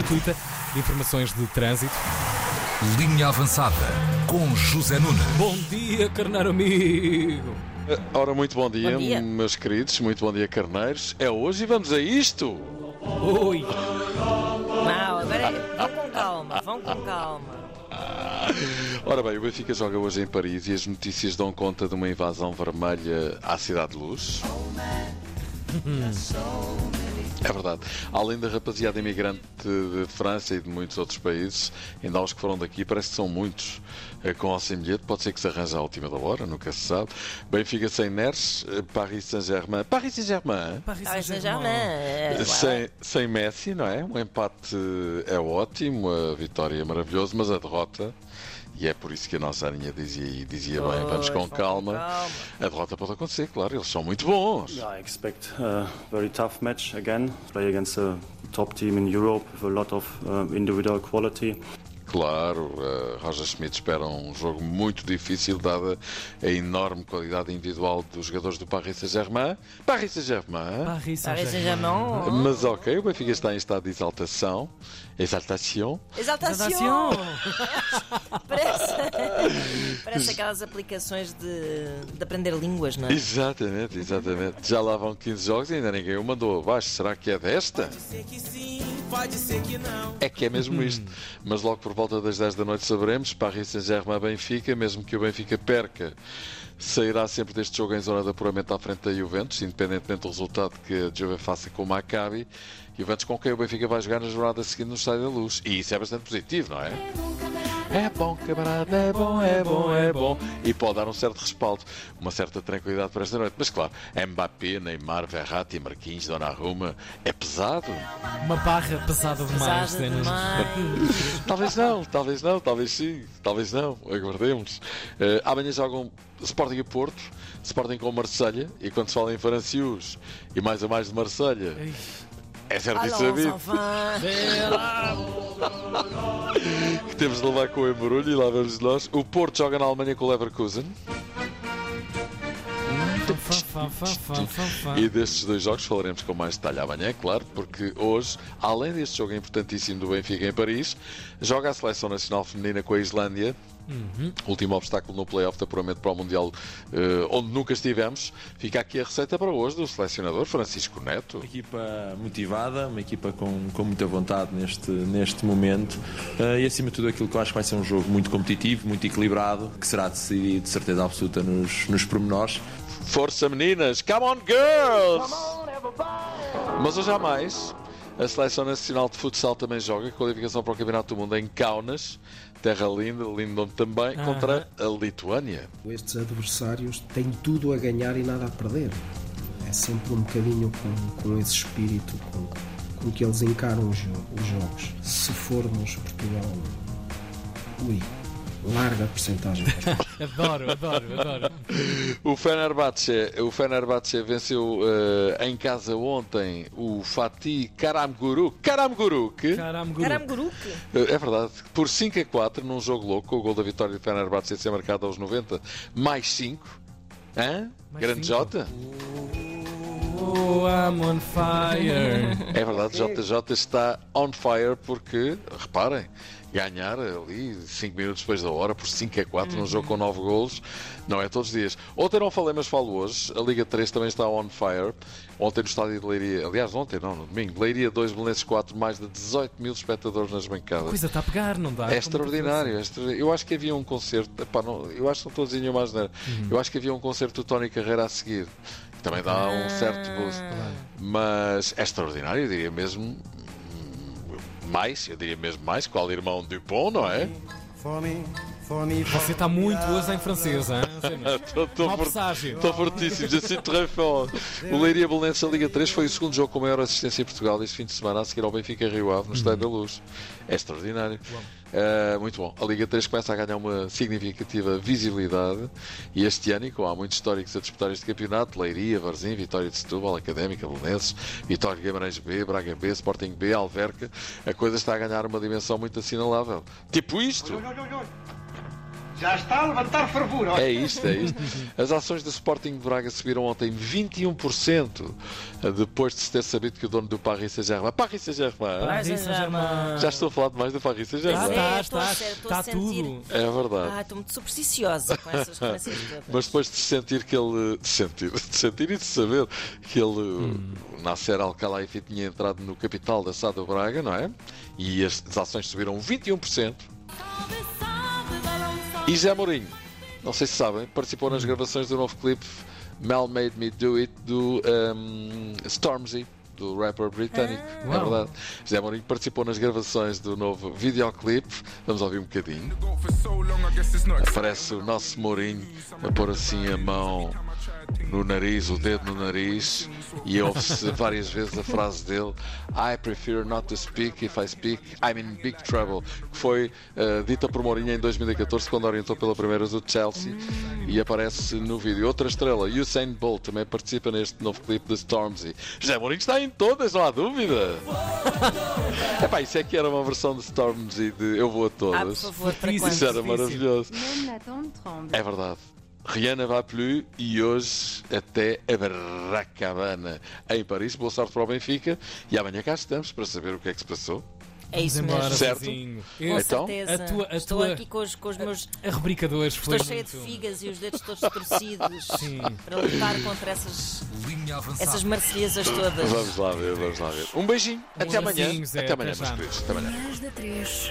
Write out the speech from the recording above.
gratuita de informações de trânsito. Linha Avançada com José Nunes. Bom dia, carneiro amigo. Ora, muito bom dia, Bom dia. meus queridos, muito bom dia, carneiros. É hoje e vamos a isto. Oi. Não, agora é... vão com calma, vão com calma. Ora bem, o Benfica joga hoje em Paris e as notícias dão conta de uma invasão vermelha à Cidade de Luz. É verdade. Além da rapaziada imigrante de França e de muitos outros países, ainda há os que foram daqui, parece que são muitos. Eh, Com ou sem bilhete, pode ser que se arranje à última da hora, nunca se sabe. Benfica sem Neres, eh, Paris Saint-Germain. Paris Saint-Germain. Paris Saint-Germain. é, Sem, sem Messi, não é? Um empate é ótimo, a vitória é maravilhosa, mas a derrota, e é por isso que a nossa Aninha dizia, dizia bem, vamos com vão com calma. calma. A derrota pode acontecer, claro, eles são muito bons. Yeah, I expect a very tough match again. Play against a top team in Europe with a lot of uh, individual quality. Claro, uh, Roger Schmidt espera um jogo muito difícil, dada a enorme qualidade individual dos jogadores do Paris Saint-Germain. Paris Saint-Germain. Paris Saint-Germain. Mas ok, o Benfica está em estado de exaltação. Exaltação. Exaltação! Parece, parece aquelas aplicações de, de aprender línguas, não é? Exatamente, exatamente. Já lá vão 15 jogos e ainda ninguém o mandou abaixo. Será que é desta? É que é mesmo isto. Mas logo por volta das 10 da noite saberemos. Paris Saint-Germain Benfica, mesmo que o Benfica perca, sairá sempre deste jogo em zona de apuramento à frente da Juventus, independentemente do resultado que a Juve faça com o Maccabi. Juventus com quem o Benfica vai jogar na jornada seguinte no Estádio da Luz. E isso é bastante positivo, não é? É bom, camarada, é bom, é bom, é bom. E pode dar um certo respaldo, uma certa tranquilidade para esta noite. Mas claro, Mbappé, Neymar, Verratti, Marquinhos, Donnarumma, é pesado. Uma barra pesada demais. Pesada Zé demais. Talvez não, talvez não, talvez sim, talvez não, aguardemos. Eh, amanhã jogam Sporting e Porto, Sporting com Marselha, e quando se fala em Francius e mais a mais de Marselha, é certo e Allons, sabido. que temos de levar com o embrulho e lá vamos nós. O Porto joga na Alemanha com o Leverkusen. E destes dois jogos falaremos com mais detalhe amanhã, claro, porque hoje, além deste jogo importantíssimo do Benfica em Paris, joga a seleção nacional feminina com a Islândia. Último obstáculo no playoff de apuramento para o Mundial, eh, onde nunca estivemos. Fica aqui a receita para hoje do selecionador Francisco Neto. Uma equipa motivada, uma equipa com, com muita vontade neste, neste momento eh, e acima de tudo aquilo que eu acho que vai ser um jogo muito competitivo, muito equilibrado, que será decidido de certeza absoluta nos, nos pormenores. Força meninas, come on girls! Mas hoje há mais. A Seleção Nacional de Futsal também joga qualificação para o Campeonato do Mundo em Kaunas, terra linda, lindo nome também, contra a Lituânia. Estes adversários têm tudo a ganhar e nada a perder. É sempre um bocadinho com, com esse espírito com, com que eles encaram os, os jogos. Se formos Portugal, ui, larga a porcentagem. Adoro, adoro, adoro. O Fenerbahçe, o Fenerbahçe venceu eh, em casa ontem o Fatih Karamguruk. Karamguruk! Guru. Caramguruque. É verdade, por 5 a 4 num jogo louco, com o gol da vitória do Fenerbahçe a ser marcado aos 90, mais 5. Hã? Mais Grande cinco. Jota? Oh, I'm on fire. É verdade, JJ está on fire porque, reparem, ganhar ali 5 minutos depois da hora por 5 a 4 num jogo com 9 golos não é todos os dias. Ontem não falei, mas falo hoje. A Liga 3 também está on fire. Ontem no estádio de Leiria, aliás, ontem não, no domingo, Leiria 2, Belenenses 4, mais de 18 mil espectadores nas bancadas. Coisa está a pegar, não dá? É extraordinário, é extraordinário. Eu acho que havia um concerto, epá, não, eu acho que não estou a dizer nenhuma asneira. Eu acho que havia um concerto do Tony Carreira a seguir. Também dá um certo boost. Mas é extraordinário, eu diria mesmo mais, eu diria mesmo mais, qual irmão Dupont, não é? Você está muito hoje em francês, hein? Estou- fortíssimo, já sinto très fort. O Leiria Belenenses da Liga 3 foi o segundo jogo com maior assistência em Portugal este fim de semana, a seguir ao Benfica Rio Ave, no Estádio da Luz. É extraordinário. Eh, muito bom. A Liga 3 começa a ganhar uma significativa visibilidade e este ano, e com há muitos históricos a disputar este campeonato, Leiria, Varzim, Vitória de Setúbal, Académica, Belenenses, Vitória de Guimarães B, Braga B, Sporting B, Alverca, a coisa está a ganhar uma dimensão muito assinalável. Tipo isto! Já está a levantar fervura. É isto, é isto. As ações do Sporting de Braga subiram ontem 21% depois de se ter sabido que o dono do Paris Saint-Germain. Paris Saint-Germain. Paris Saint-Germain. Já estou a falar demais do Paris Saint-Germain. Está, É, estou a está, ser- estou a está sentir. tudo. É verdade. Ah, estou muito supersticiosa com essas todas. Mas depois de sentir que ele. De sentir, de sentir e de saber que ele, Hum. Nasser Al-Khelaifi, tinha entrado no capital da SAD do Braga, não é? E as, as ações subiram 21%. E Zé Mourinho, não sei se sabem, participou Hum. nas gravações do novo clipe Mel Made Me Do It do um, Stormzy. Do rapper britânico, é Uau. verdade. Zé Mourinho participou nas gravações do novo videoclipe. Vamos ouvir um bocadinho. Aparece o nosso Mourinho a pôr assim a mão no nariz, o dedo no nariz, e ouve-se várias vezes a frase dele: I prefer not to speak, if I speak, I'm in big trouble. Que foi eh, dita por Mourinho em 2014, quando orientou pela primeira vez o Chelsea, e aparece no vídeo. Outra estrela, Usain Bolt, também participa neste novo clipe de Stormzy. José Mourinho está em todas, não há dúvida. Epá, isso é que era uma versão de Stormzy de Eu Vou a Ah, por Todas. favor, para Isso era Difícil. maravilhoso. Tremble. É verdade. Rihanna vai plus e hoje até a Barracabana em Paris. Boa sorte para o Benfica e amanhã cá estamos para saber o que é que se passou. É isso Vamos embora, mesmo. Certo. vizinho. Com Eu- Então, certeza. a tua- a Estou tua- aqui com os, com os meus. A rubrica 2 foi Estou cheia de figas e os dedos todos torcidos Sim. para lutar contra essas, essas marselhesas todas. Vamos lá ver, vamos lá ver. Um beijinho. Até amanhã. Até amanhã, meus queridos. Até amanhã. Manhãs da 3.